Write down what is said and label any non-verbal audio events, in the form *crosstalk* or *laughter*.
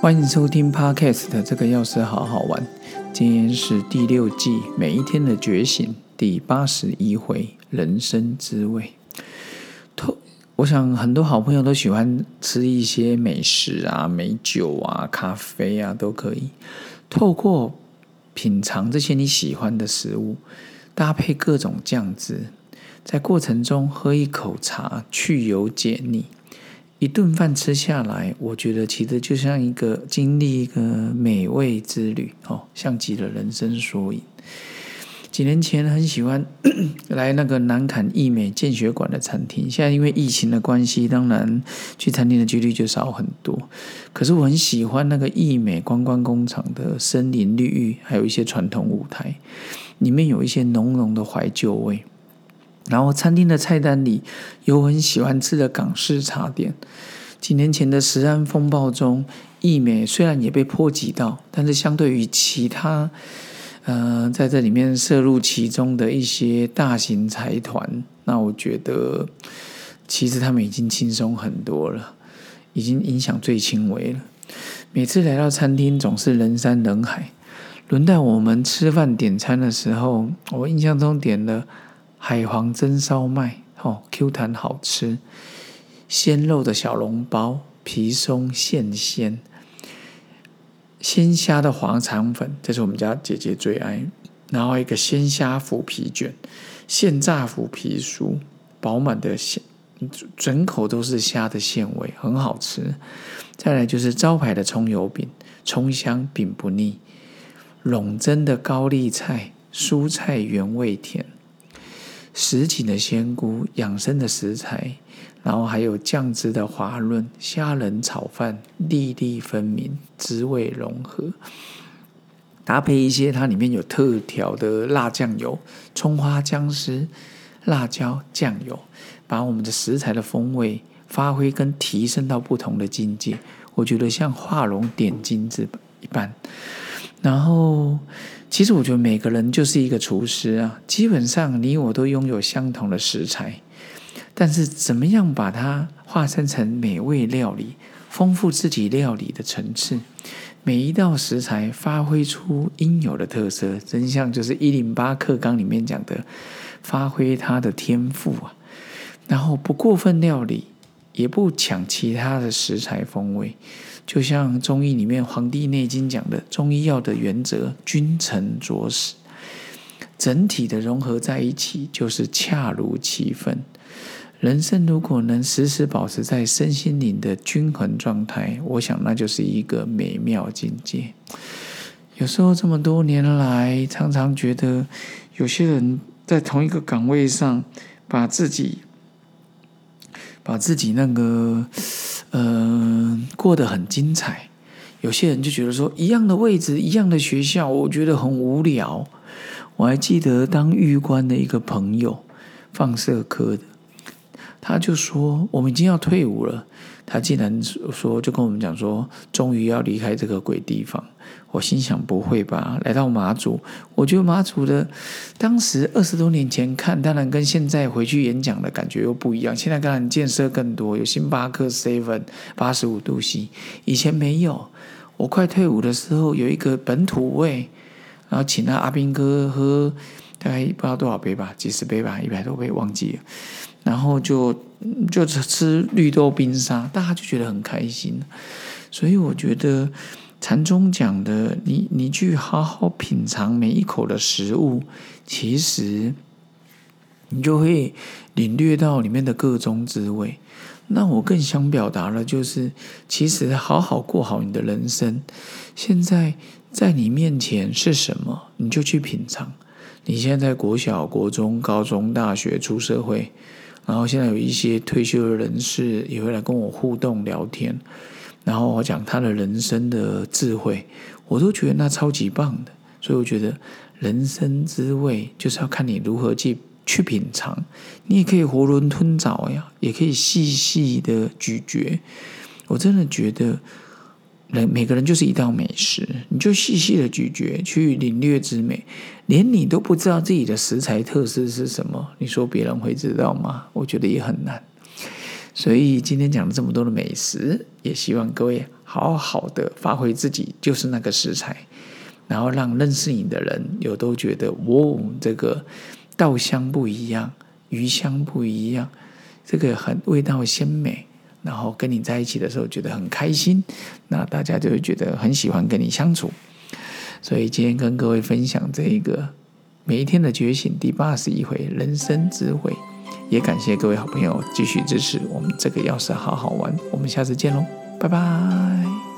欢迎收听 Podcast 的这个钥匙好好玩。今天是第六季每一天的觉醒第八十一回人生滋味。透，我想很多好朋友都喜欢吃一些美食啊、美酒啊、咖啡啊，都可以透过品尝这些你喜欢的食物，搭配各种酱汁，在过程中喝一口茶，去油解腻。一顿饭吃下来，我觉得其实就像一个经历一个美味之旅哦，像极了人生缩影。几年前很喜欢 *clears throat* 来那个南坎益美健血馆的餐厅，现在因为疫情的关系，当然去餐厅的几率就少很多。可是我很喜欢那个益美观光工厂的森林绿郁，还有一些传统舞台，里面有一些浓浓的怀旧味。然后餐厅的菜单里有很喜欢吃的港式茶点。几年前的食安风暴中，益美虽然也被波及到，但是相对于其他，呃，在这里面涉入其中的一些大型财团，那我觉得其实他们已经轻松很多了，已经影响最轻微了。每次来到餐厅，总是人山人海。轮到我们吃饭点餐的时候，我印象中点了。海皇蒸烧麦，哦，Q 弹好吃，鲜肉的小笼包，皮松馅鲜，鲜虾的黄肠粉，这是我们家姐姐最爱。然后一个鲜虾腐皮卷，现炸腐皮酥，饱满的鲜，整口都是虾的鲜味，很好吃。再来就是招牌的葱油饼，葱香饼不腻，笼蒸的高丽菜，蔬菜原味甜。什锦的鲜菇，养生的食材，然后还有酱汁的滑润，虾仁炒饭粒粒分明，滋味融合，搭配一些它里面有特调的辣酱油，葱花姜丝、辣椒酱油，把我们的食材的风味发挥跟提升到不同的境界，我觉得像画龙点睛之一般，然后。其实我觉得每个人就是一个厨师啊，基本上你我都拥有相同的食材，但是怎么样把它化身成美味料理，丰富自己料理的层次，每一道食材发挥出应有的特色，真相就是一零八课纲里面讲的，发挥他的天赋啊，然后不过分料理。也不抢其他的食材风味，就像中医里面《黄帝内经》讲的，中医药的原则君臣佐使，整体的融合在一起就是恰如其分。人生如果能时时保持在身心灵的均衡状态，我想那就是一个美妙境界。有时候这么多年来，常常觉得有些人在同一个岗位上，把自己。把自己那个，嗯，过得很精彩。有些人就觉得说，一样的位置，一样的学校，我觉得很无聊。我还记得当狱官的一个朋友，放射科的，他就说，我们已经要退伍了。他竟然说，就跟我们讲说，终于要离开这个鬼地方。我心想，不会吧？来到马祖，我觉得马祖的当时二十多年前看，当然跟现在回去演讲的感觉又不一样。现在当然建设更多，有星巴克、seven、八十五度 C，以前没有。我快退伍的时候，有一个本土味，然后请那阿兵哥喝，大概不知道多少杯吧，几十杯吧，一百多杯忘记了。然后就就吃绿豆冰沙，大家就觉得很开心。所以我觉得禅宗讲的，你你去好好品尝每一口的食物，其实你就会领略到里面的各种滋味。那我更想表达的，就是其实好好过好你的人生。现在在你面前是什么，你就去品尝。你现在在国小、国中、高中、大学出社会。然后现在有一些退休的人士也会来跟我互动聊天，然后我讲他的人生的智慧，我都觉得那超级棒的。所以我觉得人生滋味就是要看你如何去去品尝。你也可以囫囵吞枣呀，也可以细细的咀嚼。我真的觉得。人每个人就是一道美食，你就细细的咀嚼，去领略之美。连你都不知道自己的食材特色是什么，你说别人会知道吗？我觉得也很难。所以今天讲了这么多的美食，也希望各位好好的发挥自己，就是那个食材，然后让认识你的人有都觉得，哇，哦这个稻香不一样，鱼香不一样，这个很味道鲜美，然后跟你在一起的时候觉得很开心，那大家就会觉得很喜欢跟你相处。所以今天跟各位分享这一个每一天的觉醒第八十一回人生智慧。也感谢各位好朋友继续支持我们这个钥匙好好玩，我们下次见喽，拜拜。